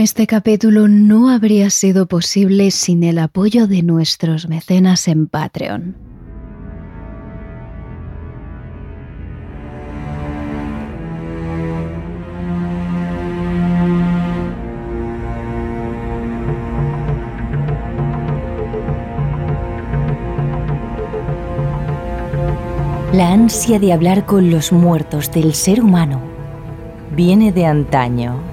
Este capítulo no habría sido posible sin el apoyo de nuestros mecenas en Patreon. La ansia de hablar con los muertos del ser humano viene de antaño.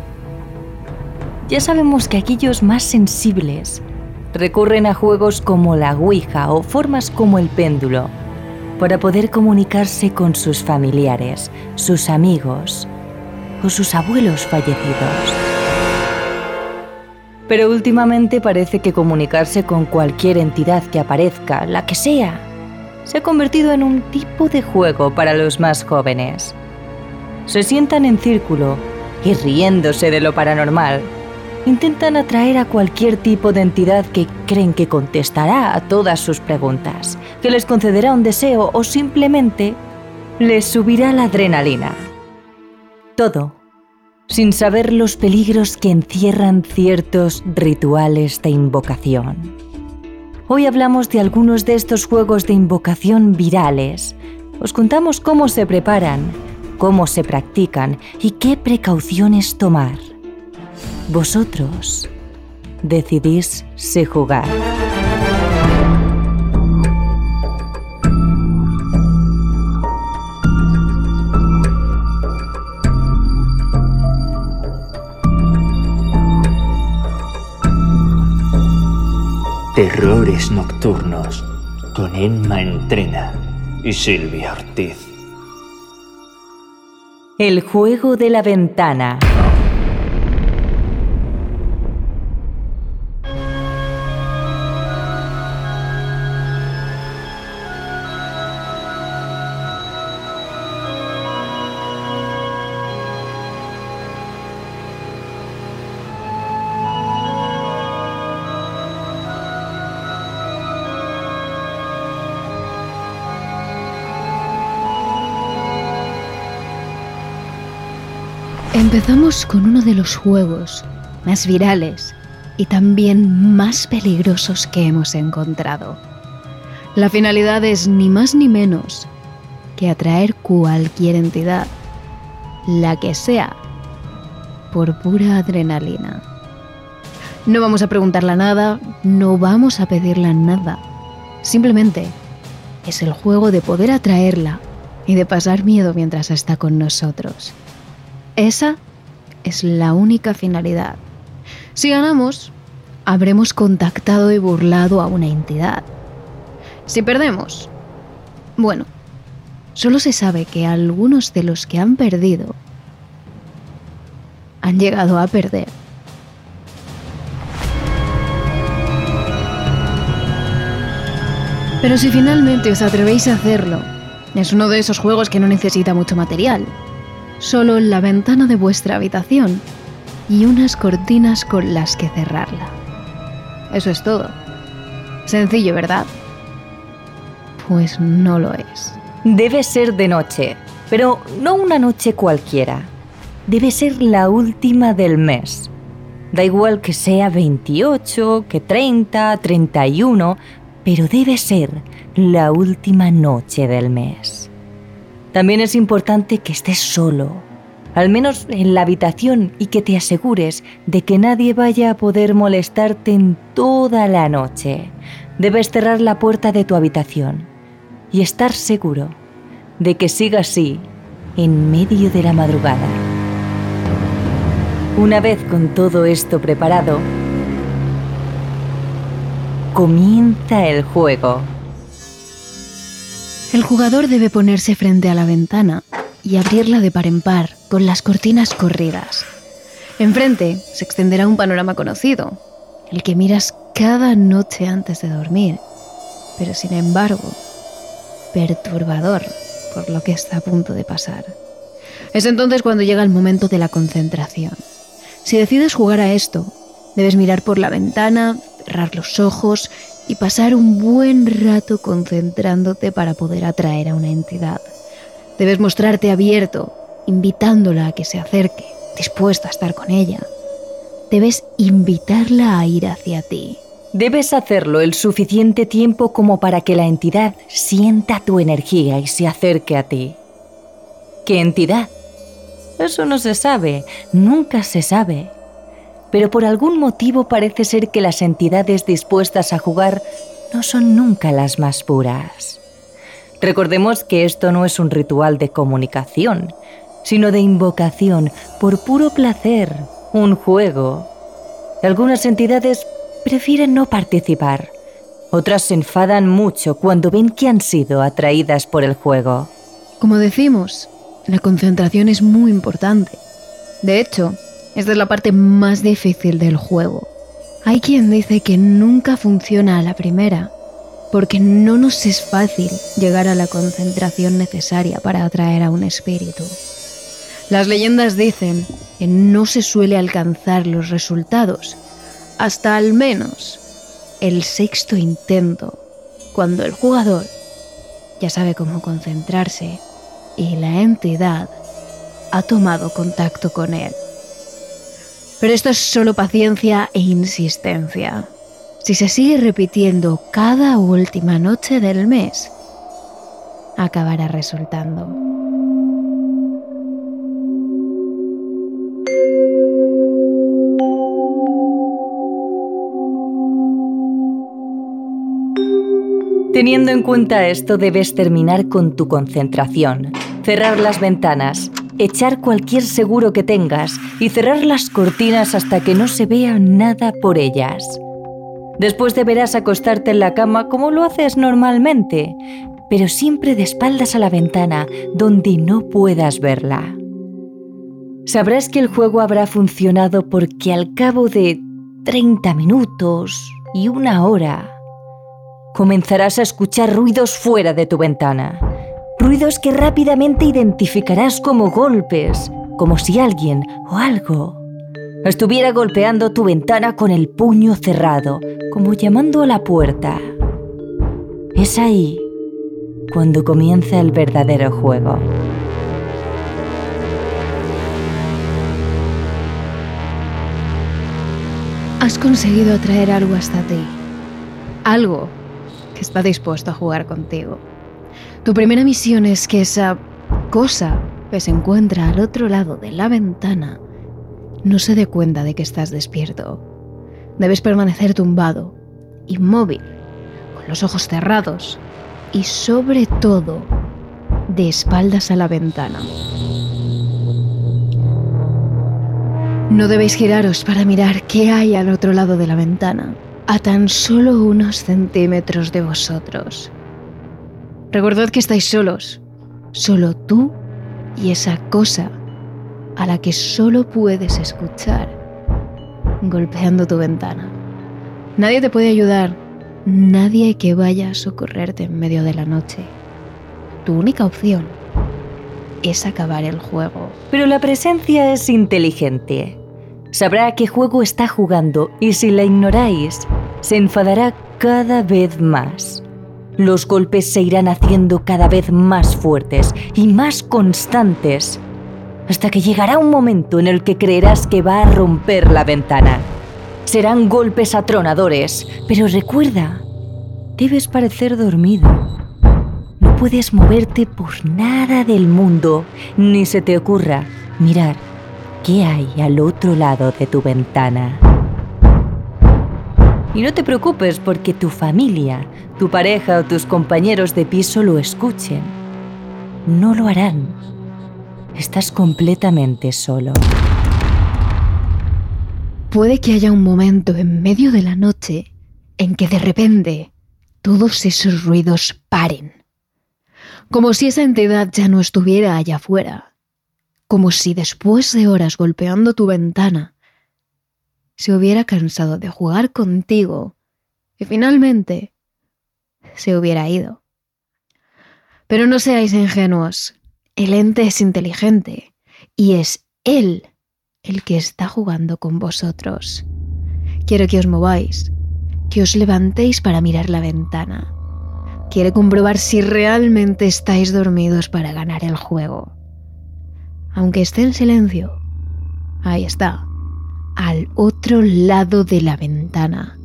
Ya sabemos que aquellos más sensibles recurren a juegos como la Ouija o formas como el péndulo para poder comunicarse con sus familiares, sus amigos o sus abuelos fallecidos. Pero últimamente parece que comunicarse con cualquier entidad que aparezca, la que sea, se ha convertido en un tipo de juego para los más jóvenes. Se sientan en círculo y riéndose de lo paranormal intentan atraer a cualquier tipo de entidad que creen que contestará a todas sus preguntas, que les concederá un deseo o simplemente les subirá la adrenalina. Todo sin saber los peligros que encierran ciertos rituales de invocación. Hoy hablamos de algunos de estos juegos de invocación virales. Os contamos cómo se preparan, cómo se practican y qué precauciones tomar vosotros decidís si jugar. Terrores Nocturnos con Emma Entrena y Silvia Ortiz. El juego de la ventana. Empezamos con uno de los juegos más virales y también más peligrosos que hemos encontrado. La finalidad es ni más ni menos que atraer cualquier entidad, la que sea, por pura adrenalina. No vamos a preguntarla nada, no vamos a pedirla nada. Simplemente es el juego de poder atraerla y de pasar miedo mientras está con nosotros. Esa es la única finalidad. Si ganamos, habremos contactado y burlado a una entidad. Si perdemos, bueno, solo se sabe que algunos de los que han perdido han llegado a perder. Pero si finalmente os atrevéis a hacerlo, es uno de esos juegos que no necesita mucho material solo la ventana de vuestra habitación y unas cortinas con las que cerrarla. Eso es todo. Sencillo, ¿verdad? Pues no lo es. Debe ser de noche, pero no una noche cualquiera. Debe ser la última del mes. Da igual que sea 28, que 30, 31, pero debe ser la última noche del mes. También es importante que estés solo, al menos en la habitación, y que te asegures de que nadie vaya a poder molestarte en toda la noche. Debes cerrar la puerta de tu habitación y estar seguro de que siga así en medio de la madrugada. Una vez con todo esto preparado, comienza el juego. El jugador debe ponerse frente a la ventana y abrirla de par en par con las cortinas corridas. Enfrente se extenderá un panorama conocido, el que miras cada noche antes de dormir, pero sin embargo, perturbador por lo que está a punto de pasar. Es entonces cuando llega el momento de la concentración. Si decides jugar a esto, debes mirar por la ventana, cerrar los ojos y pasar un buen rato concentrándote para poder atraer a una entidad. Debes mostrarte abierto, invitándola a que se acerque, dispuesta a estar con ella. debes invitarla a ir hacia ti. Debes hacerlo el suficiente tiempo como para que la entidad sienta tu energía y se acerque a ti. ¿Qué entidad? Eso no se sabe, nunca se sabe. Pero por algún motivo parece ser que las entidades dispuestas a jugar no son nunca las más puras. Recordemos que esto no es un ritual de comunicación, sino de invocación por puro placer, un juego. Algunas entidades prefieren no participar. Otras se enfadan mucho cuando ven que han sido atraídas por el juego. Como decimos, la concentración es muy importante. De hecho, esta es la parte más difícil del juego. Hay quien dice que nunca funciona a la primera, porque no nos es fácil llegar a la concentración necesaria para atraer a un espíritu. Las leyendas dicen que no se suele alcanzar los resultados hasta al menos el sexto intento, cuando el jugador ya sabe cómo concentrarse y la entidad ha tomado contacto con él. Pero esto es solo paciencia e insistencia. Si se sigue repitiendo cada última noche del mes, acabará resultando. Teniendo en cuenta esto, debes terminar con tu concentración, cerrar las ventanas, echar cualquier seguro que tengas y cerrar las cortinas hasta que no se vea nada por ellas. Después deberás acostarte en la cama como lo haces normalmente, pero siempre de espaldas a la ventana donde no puedas verla. Sabrás que el juego habrá funcionado porque al cabo de 30 minutos y una hora comenzarás a escuchar ruidos fuera de tu ventana. Ruidos que rápidamente identificarás como golpes, como si alguien o algo estuviera golpeando tu ventana con el puño cerrado, como llamando a la puerta. Es ahí cuando comienza el verdadero juego. Has conseguido atraer algo hasta ti. Algo que está dispuesto a jugar contigo. Tu primera misión es que esa cosa que se encuentra al otro lado de la ventana no se dé cuenta de que estás despierto. Debes permanecer tumbado, inmóvil, con los ojos cerrados y sobre todo de espaldas a la ventana. No debéis giraros para mirar qué hay al otro lado de la ventana a tan solo unos centímetros de vosotros. Recordad que estáis solos, solo tú y esa cosa a la que solo puedes escuchar golpeando tu ventana. Nadie te puede ayudar, nadie que vaya a socorrerte en medio de la noche. Tu única opción es acabar el juego. Pero la presencia es inteligente. Sabrá qué juego está jugando y si la ignoráis, se enfadará cada vez más. Los golpes se irán haciendo cada vez más fuertes y más constantes, hasta que llegará un momento en el que creerás que va a romper la ventana. Serán golpes atronadores, pero recuerda, debes parecer dormido. No puedes moverte por nada del mundo, ni se te ocurra mirar qué hay al otro lado de tu ventana. Y no te preocupes porque tu familia, tu pareja o tus compañeros de piso lo escuchen. No lo harán. Estás completamente solo. Puede que haya un momento en medio de la noche en que de repente todos esos ruidos paren. Como si esa entidad ya no estuviera allá afuera. Como si después de horas golpeando tu ventana, se hubiera cansado de jugar contigo y finalmente se hubiera ido. Pero no seáis ingenuos, el ente es inteligente y es él el que está jugando con vosotros. Quiero que os mováis, que os levantéis para mirar la ventana. Quiere comprobar si realmente estáis dormidos para ganar el juego. Aunque esté en silencio, ahí está al otro lado de la ventana,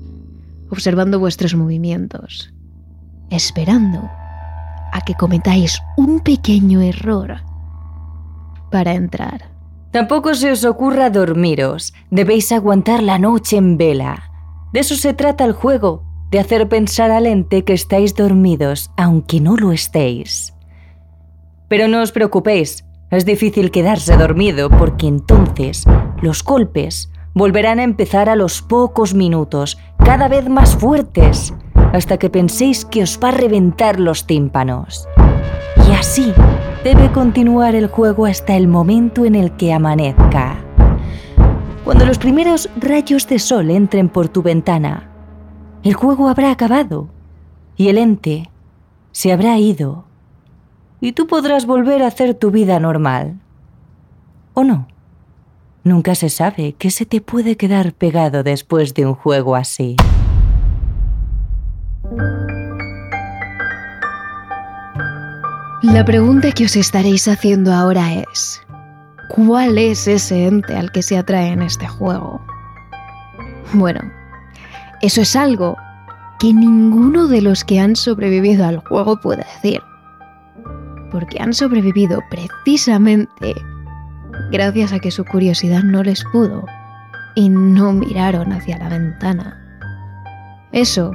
observando vuestros movimientos, esperando a que cometáis un pequeño error para entrar. Tampoco se os ocurra dormiros, debéis aguantar la noche en vela. De eso se trata el juego, de hacer pensar al ente que estáis dormidos, aunque no lo estéis. Pero no os preocupéis, es difícil quedarse dormido porque entonces los golpes volverán a empezar a los pocos minutos, cada vez más fuertes, hasta que penséis que os va a reventar los tímpanos. Y así debe continuar el juego hasta el momento en el que amanezca. Cuando los primeros rayos de sol entren por tu ventana, el juego habrá acabado y el ente se habrá ido y tú podrás volver a hacer tu vida normal. ¿O no? Nunca se sabe qué se te puede quedar pegado después de un juego así. La pregunta que os estaréis haciendo ahora es, ¿cuál es ese ente al que se atrae en este juego? Bueno, eso es algo que ninguno de los que han sobrevivido al juego puede decir. Porque han sobrevivido precisamente gracias a que su curiosidad no les pudo y no miraron hacia la ventana. Eso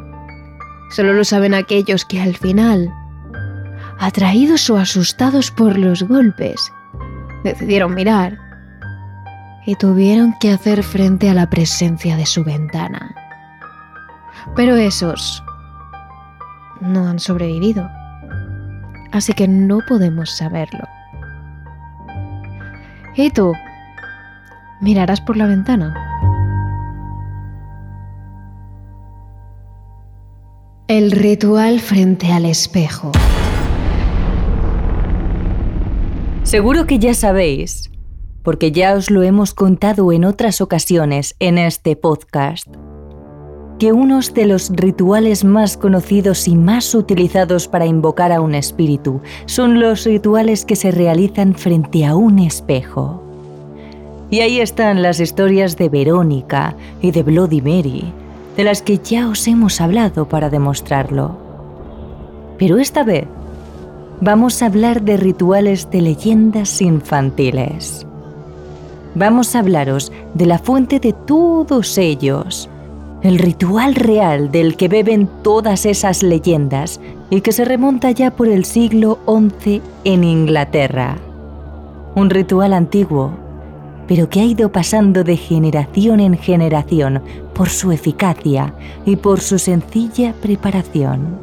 solo lo saben aquellos que al final, atraídos o asustados por los golpes, decidieron mirar y tuvieron que hacer frente a la presencia de su ventana. Pero esos no han sobrevivido, así que no podemos saberlo. ¿Y tú? ¿Mirarás por la ventana? El ritual frente al espejo. Seguro que ya sabéis, porque ya os lo hemos contado en otras ocasiones en este podcast, que unos de los rituales más conocidos y más utilizados para invocar a un espíritu son los rituales que se realizan frente a un espejo. Y ahí están las historias de Verónica y de Bloody Mary, de las que ya os hemos hablado para demostrarlo. Pero esta vez vamos a hablar de rituales de leyendas infantiles. Vamos a hablaros de la fuente de todos ellos, el ritual real del que beben todas esas leyendas y que se remonta ya por el siglo XI en Inglaterra. Un ritual antiguo pero que ha ido pasando de generación en generación por su eficacia y por su sencilla preparación.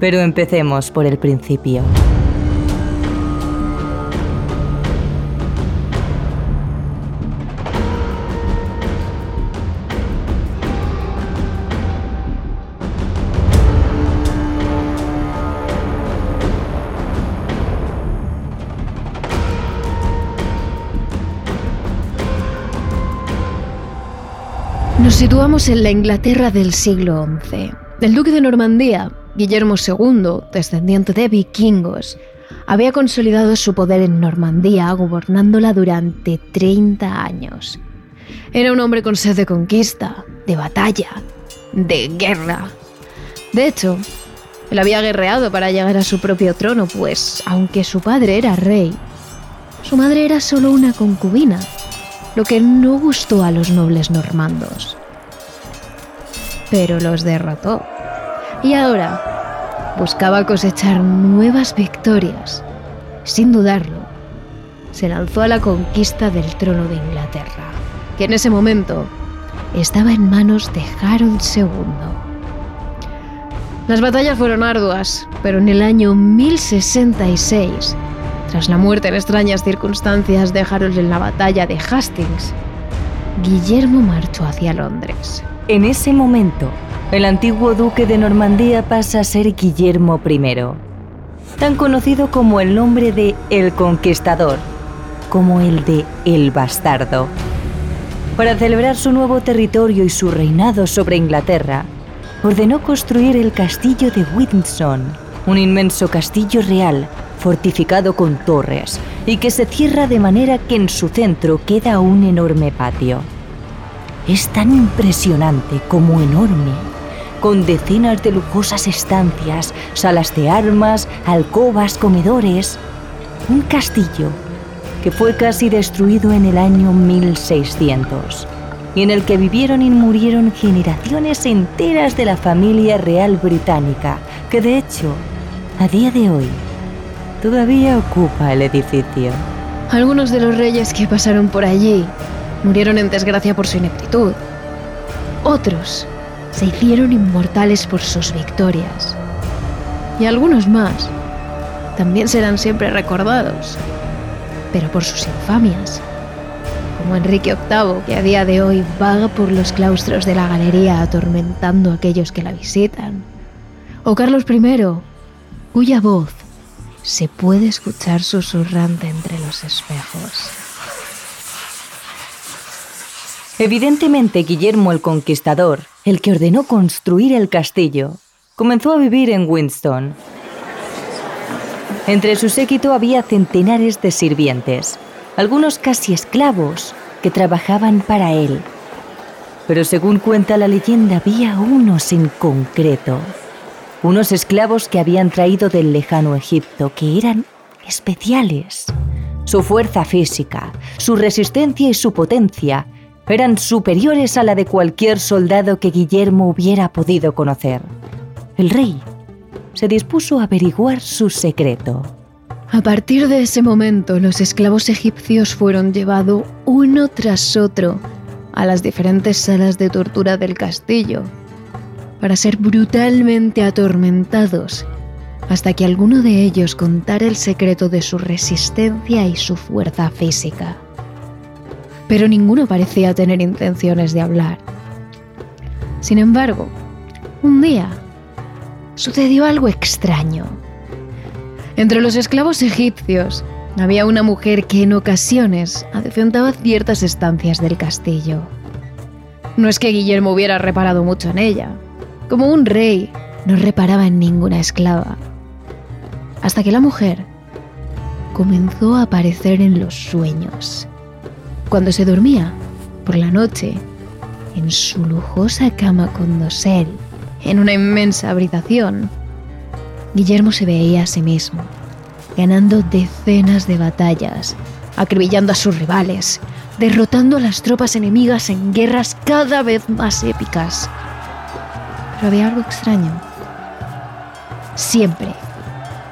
Pero empecemos por el principio. Nos situamos en la Inglaterra del siglo XI. El duque de Normandía, Guillermo II, descendiente de vikingos, había consolidado su poder en Normandía, gobernándola durante 30 años. Era un hombre con sed de conquista, de batalla, de guerra. De hecho, él había guerreado para llegar a su propio trono, pues aunque su padre era rey, su madre era solo una concubina lo que no gustó a los nobles normandos. Pero los derrotó. Y ahora buscaba cosechar nuevas victorias. Sin dudarlo, se lanzó a la conquista del trono de Inglaterra, que en ese momento estaba en manos de Harold II. Las batallas fueron arduas, pero en el año 1066 tras la muerte en extrañas circunstancias de Harold en la batalla de Hastings, Guillermo marchó hacia Londres. En ese momento, el antiguo duque de Normandía pasa a ser Guillermo I, tan conocido como el nombre de El Conquistador, como el de El Bastardo. Para celebrar su nuevo territorio y su reinado sobre Inglaterra, ordenó construir el castillo de Windsor, un inmenso castillo real fortificado con torres y que se cierra de manera que en su centro queda un enorme patio. Es tan impresionante como enorme, con decenas de lujosas estancias, salas de armas, alcobas, comedores. Un castillo que fue casi destruido en el año 1600 y en el que vivieron y murieron generaciones enteras de la familia real británica, que de hecho, a día de hoy, todavía ocupa el edificio. Algunos de los reyes que pasaron por allí murieron en desgracia por su ineptitud. Otros se hicieron inmortales por sus victorias. Y algunos más también serán siempre recordados, pero por sus infamias como Enrique VIII, que a día de hoy vaga por los claustros de la galería atormentando a aquellos que la visitan, o Carlos I, cuya voz se puede escuchar susurrante entre los espejos. Evidentemente, Guillermo el Conquistador, el que ordenó construir el castillo, comenzó a vivir en Winston. Entre su séquito había centenares de sirvientes, algunos casi esclavos, que trabajaban para él. Pero según cuenta la leyenda, había unos en concreto, unos esclavos que habían traído del lejano Egipto, que eran especiales. Su fuerza física, su resistencia y su potencia eran superiores a la de cualquier soldado que Guillermo hubiera podido conocer. El rey se dispuso a averiguar su secreto. A partir de ese momento, los esclavos egipcios fueron llevados uno tras otro a las diferentes salas de tortura del castillo para ser brutalmente atormentados hasta que alguno de ellos contara el secreto de su resistencia y su fuerza física. Pero ninguno parecía tener intenciones de hablar. Sin embargo, un día sucedió algo extraño. Entre los esclavos egipcios había una mujer que en ocasiones adecentaba ciertas estancias del castillo. No es que Guillermo hubiera reparado mucho en ella. Como un rey, no reparaba en ninguna esclava. Hasta que la mujer comenzó a aparecer en los sueños. Cuando se dormía, por la noche, en su lujosa cama con dosel, en una inmensa habitación, Guillermo se veía a sí mismo, ganando decenas de batallas, acribillando a sus rivales, derrotando a las tropas enemigas en guerras cada vez más épicas. Pero había algo extraño. Siempre,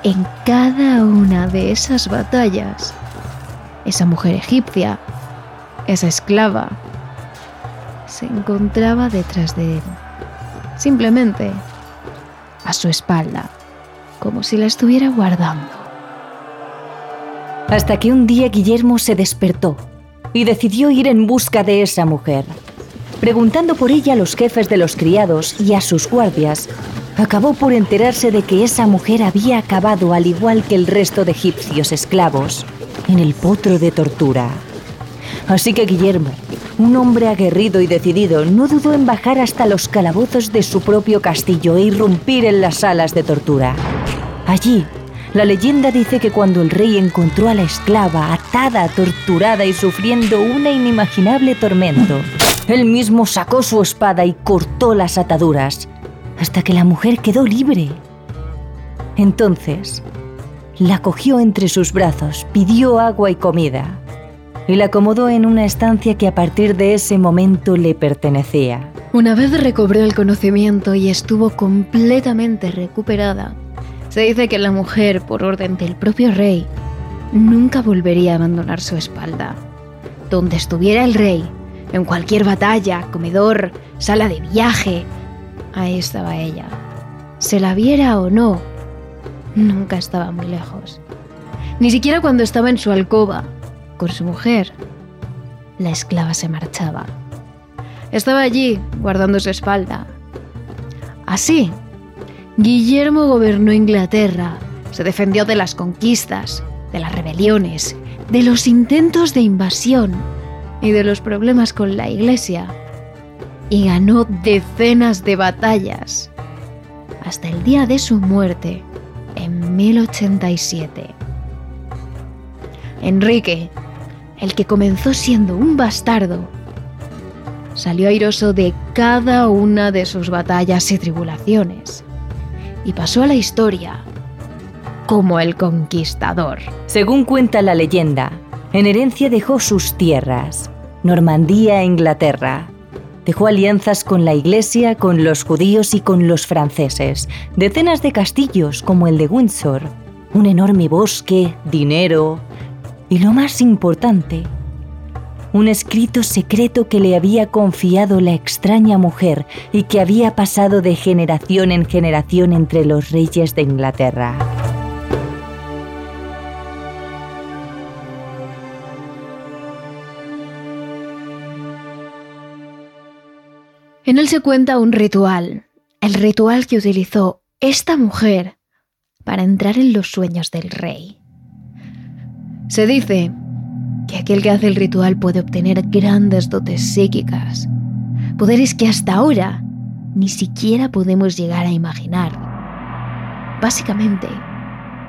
en cada una de esas batallas, esa mujer egipcia, esa esclava, se encontraba detrás de él, simplemente a su espalda como si la estuviera guardando. Hasta que un día Guillermo se despertó y decidió ir en busca de esa mujer. Preguntando por ella a los jefes de los criados y a sus guardias, acabó por enterarse de que esa mujer había acabado, al igual que el resto de egipcios esclavos, en el potro de tortura. Así que Guillermo, un hombre aguerrido y decidido, no dudó en bajar hasta los calabozos de su propio castillo e irrumpir en las salas de tortura. Allí, la leyenda dice que cuando el rey encontró a la esclava atada, torturada y sufriendo una inimaginable tormento, él mismo sacó su espada y cortó las ataduras, hasta que la mujer quedó libre. Entonces, la cogió entre sus brazos, pidió agua y comida, y la acomodó en una estancia que a partir de ese momento le pertenecía. Una vez recobró el conocimiento y estuvo completamente recuperada, se dice que la mujer, por orden del propio rey, nunca volvería a abandonar su espalda. Donde estuviera el rey, en cualquier batalla, comedor, sala de viaje, ahí estaba ella. Se la viera o no, nunca estaba muy lejos. Ni siquiera cuando estaba en su alcoba, con su mujer, la esclava se marchaba. Estaba allí, guardando su espalda. Así Guillermo gobernó Inglaterra, se defendió de las conquistas, de las rebeliones, de los intentos de invasión y de los problemas con la Iglesia, y ganó decenas de batallas, hasta el día de su muerte, en 1087. Enrique, el que comenzó siendo un bastardo, salió airoso de cada una de sus batallas y tribulaciones y pasó a la historia como el conquistador. Según cuenta la leyenda, en herencia dejó sus tierras, Normandía e Inglaterra. Dejó alianzas con la Iglesia, con los judíos y con los franceses, decenas de castillos como el de Windsor, un enorme bosque, dinero y lo más importante, un escrito secreto que le había confiado la extraña mujer y que había pasado de generación en generación entre los reyes de Inglaterra. En él se cuenta un ritual, el ritual que utilizó esta mujer para entrar en los sueños del rey. Se dice que aquel que hace el ritual puede obtener grandes dotes psíquicas, poderes que hasta ahora ni siquiera podemos llegar a imaginar. Básicamente,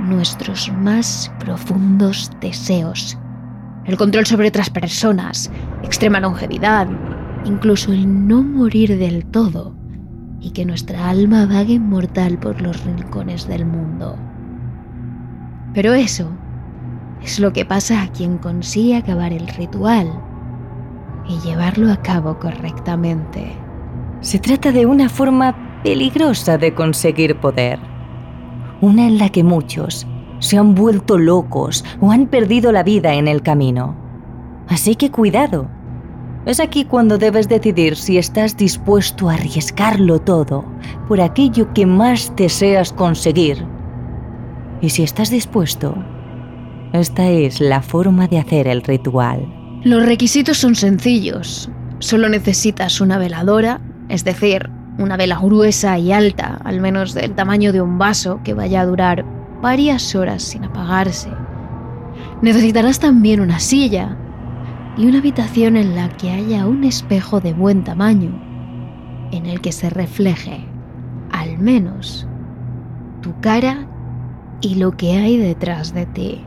nuestros más profundos deseos, el control sobre otras personas, extrema longevidad, incluso el no morir del todo y que nuestra alma vague inmortal por los rincones del mundo. Pero eso es lo que pasa a quien consigue acabar el ritual y llevarlo a cabo correctamente. Se trata de una forma peligrosa de conseguir poder. Una en la que muchos se han vuelto locos o han perdido la vida en el camino. Así que cuidado. Es aquí cuando debes decidir si estás dispuesto a arriesgarlo todo por aquello que más deseas conseguir. Y si estás dispuesto esta es la forma de hacer el ritual. Los requisitos son sencillos. Solo necesitas una veladora, es decir, una vela gruesa y alta, al menos del tamaño de un vaso, que vaya a durar varias horas sin apagarse. Necesitarás también una silla y una habitación en la que haya un espejo de buen tamaño, en el que se refleje, al menos, tu cara y lo que hay detrás de ti.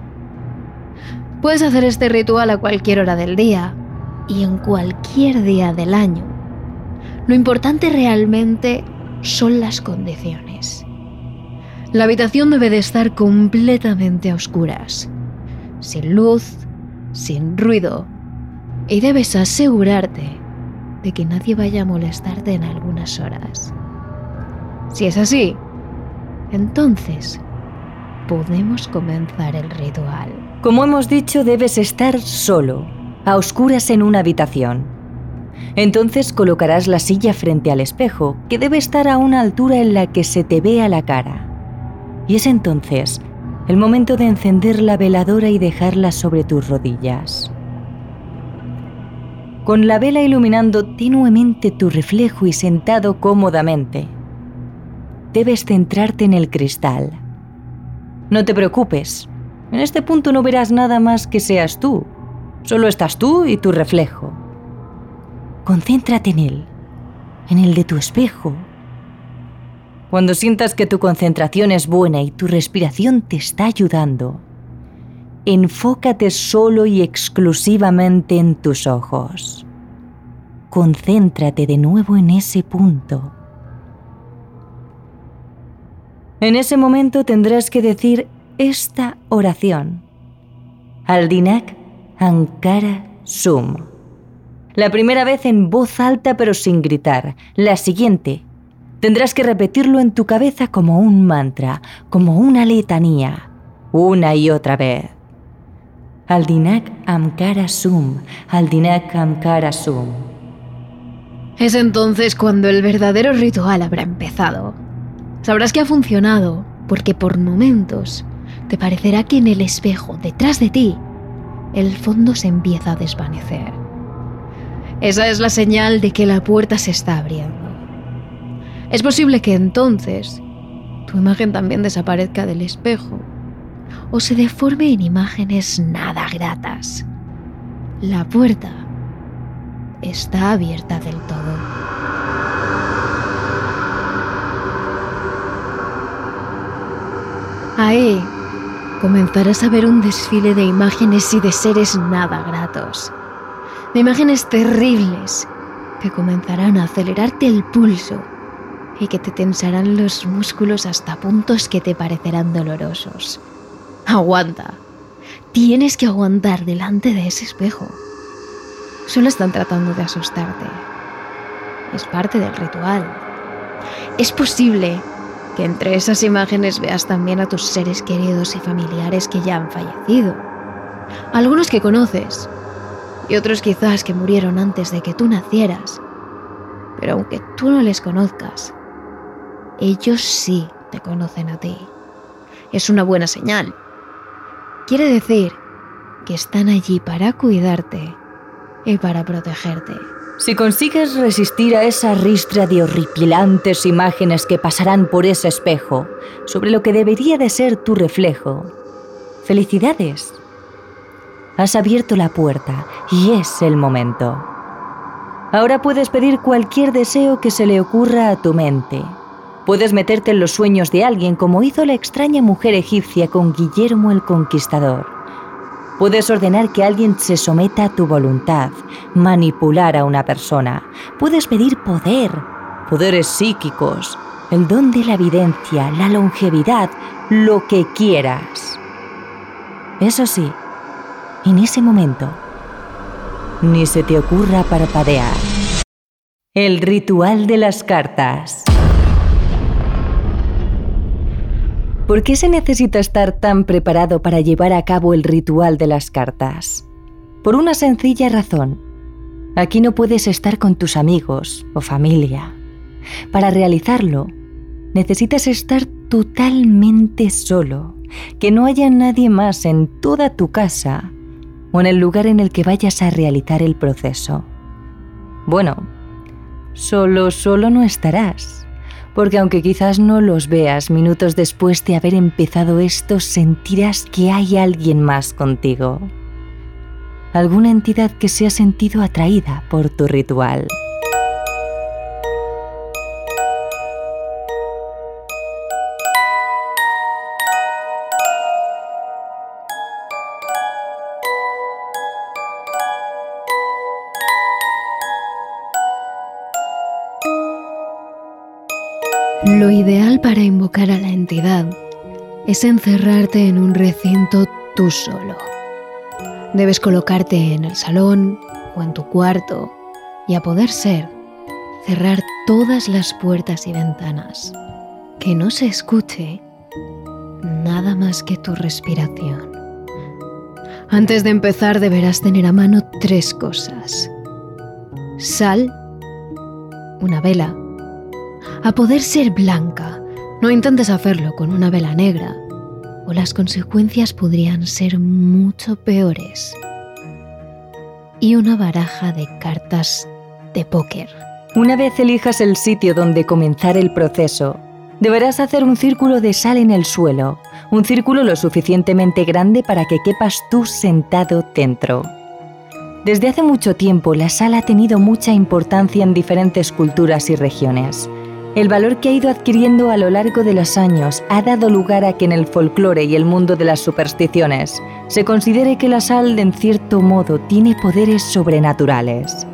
Puedes hacer este ritual a cualquier hora del día y en cualquier día del año. Lo importante realmente son las condiciones. La habitación debe de estar completamente a oscuras, sin luz, sin ruido, y debes asegurarte de que nadie vaya a molestarte en algunas horas. Si es así, entonces podemos comenzar el ritual. Como hemos dicho, debes estar solo, a oscuras en una habitación. Entonces colocarás la silla frente al espejo, que debe estar a una altura en la que se te vea la cara. Y es entonces el momento de encender la veladora y dejarla sobre tus rodillas. Con la vela iluminando tenuemente tu reflejo y sentado cómodamente, debes centrarte en el cristal. No te preocupes, en este punto no verás nada más que seas tú. Solo estás tú y tu reflejo. Concéntrate en él, en el de tu espejo. Cuando sientas que tu concentración es buena y tu respiración te está ayudando, enfócate solo y exclusivamente en tus ojos. Concéntrate de nuevo en ese punto. En ese momento tendrás que decir esta oración. Aldinak Ankara Sum. La primera vez en voz alta pero sin gritar. La siguiente. Tendrás que repetirlo en tu cabeza como un mantra, como una letanía, una y otra vez. Aldinak Amkara Sum, Aldinak Amkara Sum. Es entonces cuando el verdadero ritual habrá empezado. Sabrás que ha funcionado, porque por momentos te parecerá que en el espejo detrás de ti el fondo se empieza a desvanecer. Esa es la señal de que la puerta se está abriendo. Es posible que entonces tu imagen también desaparezca del espejo o se deforme en imágenes nada gratas. La puerta está abierta del todo. Ahí comenzarás a ver un desfile de imágenes y de seres nada gratos. De imágenes terribles que comenzarán a acelerarte el pulso y que te tensarán los músculos hasta puntos que te parecerán dolorosos. Aguanta. Tienes que aguantar delante de ese espejo. Solo están tratando de asustarte. Es parte del ritual. Es posible que entre esas imágenes veas también a tus seres queridos y familiares que ya han fallecido. Algunos que conoces y otros quizás que murieron antes de que tú nacieras. Pero aunque tú no les conozcas, ellos sí te conocen a ti. Es una buena señal. Quiere decir que están allí para cuidarte y para protegerte. Si consigues resistir a esa ristra de horripilantes imágenes que pasarán por ese espejo, sobre lo que debería de ser tu reflejo, felicidades. Has abierto la puerta y es el momento. Ahora puedes pedir cualquier deseo que se le ocurra a tu mente. Puedes meterte en los sueños de alguien como hizo la extraña mujer egipcia con Guillermo el Conquistador. Puedes ordenar que alguien se someta a tu voluntad, manipular a una persona. Puedes pedir poder, poderes psíquicos, el don de la evidencia, la longevidad, lo que quieras. Eso sí, en ese momento, ni se te ocurra parpadear. El ritual de las cartas. ¿Por qué se necesita estar tan preparado para llevar a cabo el ritual de las cartas? Por una sencilla razón. Aquí no puedes estar con tus amigos o familia. Para realizarlo, necesitas estar totalmente solo, que no haya nadie más en toda tu casa o en el lugar en el que vayas a realizar el proceso. Bueno, solo, solo no estarás, porque aunque quizás no los veas minutos después de haber empezado esto, sentirás que hay alguien más contigo. Alguna entidad que se ha sentido atraída por tu ritual. Lo ideal para invocar a la entidad es encerrarte en un recinto tú solo. Debes colocarte en el salón o en tu cuarto y a poder ser, cerrar todas las puertas y ventanas. Que no se escuche nada más que tu respiración. Antes de empezar deberás tener a mano tres cosas. Sal, una vela, a poder ser blanca. No intentes hacerlo con una vela negra, o las consecuencias podrían ser mucho peores. Y una baraja de cartas de póker. Una vez elijas el sitio donde comenzar el proceso, deberás hacer un círculo de sal en el suelo, un círculo lo suficientemente grande para que quepas tú sentado dentro. Desde hace mucho tiempo la sal ha tenido mucha importancia en diferentes culturas y regiones. El valor que ha ido adquiriendo a lo largo de los años ha dado lugar a que en el folclore y el mundo de las supersticiones se considere que la sal, en cierto modo, tiene poderes sobrenaturales.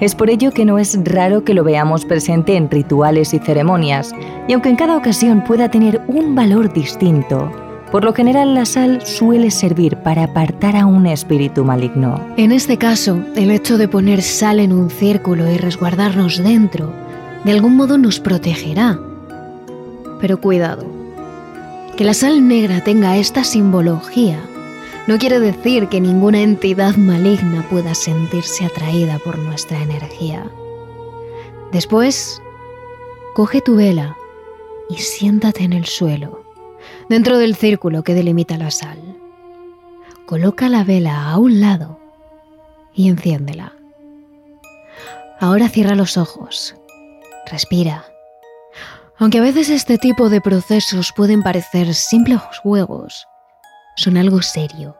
Es por ello que no es raro que lo veamos presente en rituales y ceremonias, y aunque en cada ocasión pueda tener un valor distinto, por lo general la sal suele servir para apartar a un espíritu maligno. En este caso, el hecho de poner sal en un círculo y resguardarnos dentro de algún modo nos protegerá. Pero cuidado, que la sal negra tenga esta simbología no quiere decir que ninguna entidad maligna pueda sentirse atraída por nuestra energía. Después, coge tu vela y siéntate en el suelo, dentro del círculo que delimita la sal. Coloca la vela a un lado y enciéndela. Ahora cierra los ojos Respira. Aunque a veces este tipo de procesos pueden parecer simples juegos, son algo serio.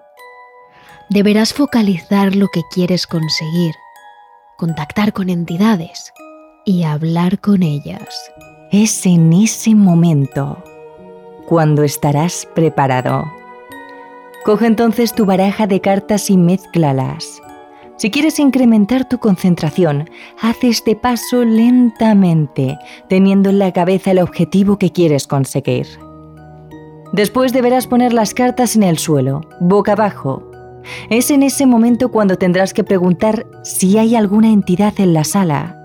Deberás focalizar lo que quieres conseguir, contactar con entidades y hablar con ellas. Es en ese momento cuando estarás preparado. Coge entonces tu baraja de cartas y mézclalas. Si quieres incrementar tu concentración, haz este paso lentamente, teniendo en la cabeza el objetivo que quieres conseguir. Después deberás poner las cartas en el suelo, boca abajo. Es en ese momento cuando tendrás que preguntar si hay alguna entidad en la sala.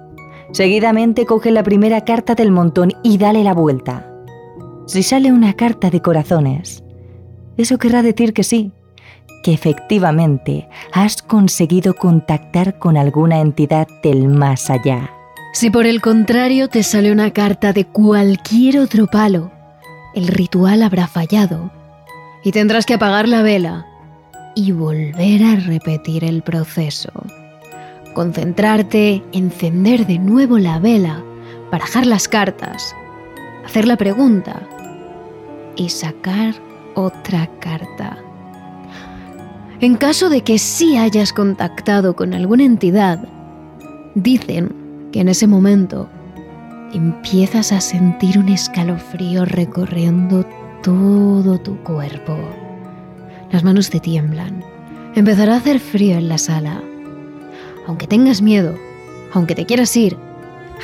Seguidamente coge la primera carta del montón y dale la vuelta. Si sale una carta de corazones, eso querrá decir que sí, que efectivamente has conseguido contactar con alguna entidad del más allá. Si por el contrario te sale una carta de cualquier otro palo, el ritual habrá fallado y tendrás que apagar la vela y volver a repetir el proceso. Concentrarte, encender de nuevo la vela, barajar las cartas, hacer la pregunta y sacar otra carta. En caso de que sí hayas contactado con alguna entidad, dicen que en ese momento empiezas a sentir un escalofrío recorriendo todo tu cuerpo. Las manos te tiemblan. Empezará a hacer frío en la sala. Aunque tengas miedo, aunque te quieras ir,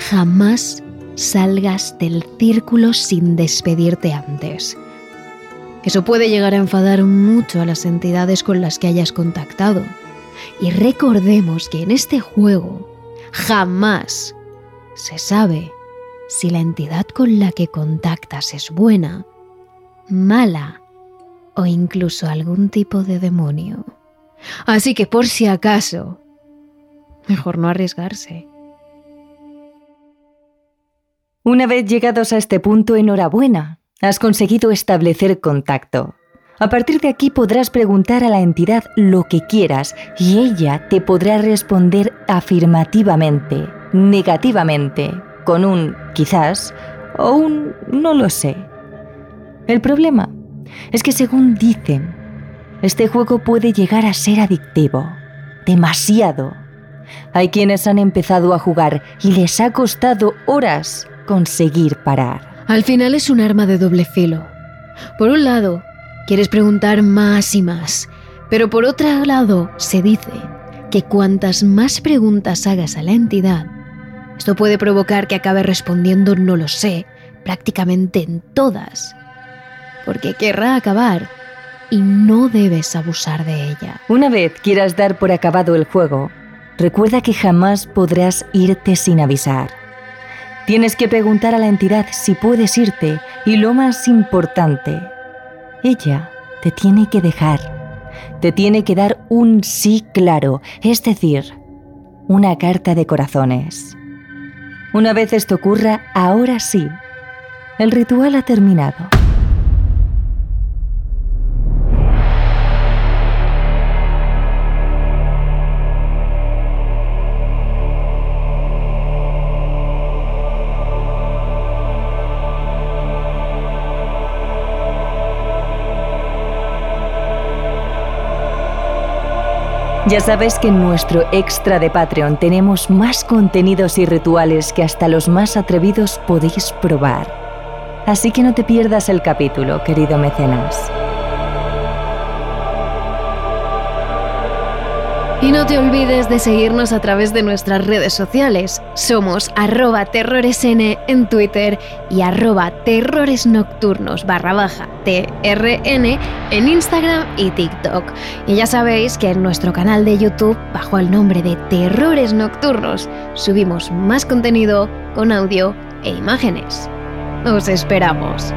jamás salgas del círculo sin despedirte antes. Eso puede llegar a enfadar mucho a las entidades con las que hayas contactado. Y recordemos que en este juego jamás se sabe si la entidad con la que contactas es buena, mala o incluso algún tipo de demonio. Así que por si acaso, mejor no arriesgarse. Una vez llegados a este punto, enhorabuena, has conseguido establecer contacto. A partir de aquí podrás preguntar a la entidad lo que quieras y ella te podrá responder afirmativamente, negativamente, con un quizás o un no lo sé. El problema es que según dicen, este juego puede llegar a ser adictivo, demasiado. Hay quienes han empezado a jugar y les ha costado horas conseguir parar. Al final es un arma de doble filo. Por un lado, quieres preguntar más y más, pero por otro lado se dice que cuantas más preguntas hagas a la entidad, esto puede provocar que acabe respondiendo no lo sé prácticamente en todas, porque querrá acabar y no debes abusar de ella. Una vez quieras dar por acabado el juego, recuerda que jamás podrás irte sin avisar. Tienes que preguntar a la entidad si puedes irte y lo más importante, ella te tiene que dejar. Te tiene que dar un sí claro, es decir, una carta de corazones. Una vez esto ocurra, ahora sí, el ritual ha terminado. Ya sabes que en nuestro extra de Patreon tenemos más contenidos y rituales que hasta los más atrevidos podéis probar. Así que no te pierdas el capítulo, querido mecenas. Y no te olvides de seguirnos a través de nuestras redes sociales. Somos arroba terroresn en Twitter y arroba terroresnocturnos barra TRN en Instagram y TikTok. Y ya sabéis que en nuestro canal de YouTube, bajo el nombre de Terrores Nocturnos, subimos más contenido con audio e imágenes. Os esperamos.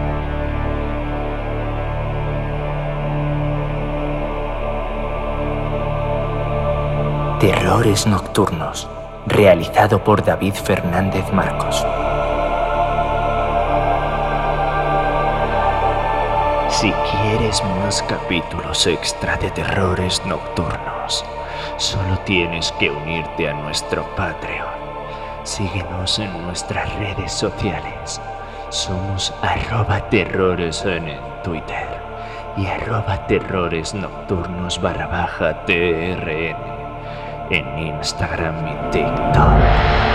Terrores Nocturnos, realizado por David Fernández Marcos. Si quieres más capítulos extra de Terrores Nocturnos, solo tienes que unirte a nuestro Patreon. Síguenos en nuestras redes sociales. Somos arroba terrores en Twitter y arroba terrores nocturnos barra baja TRN en Instagram y TikTok.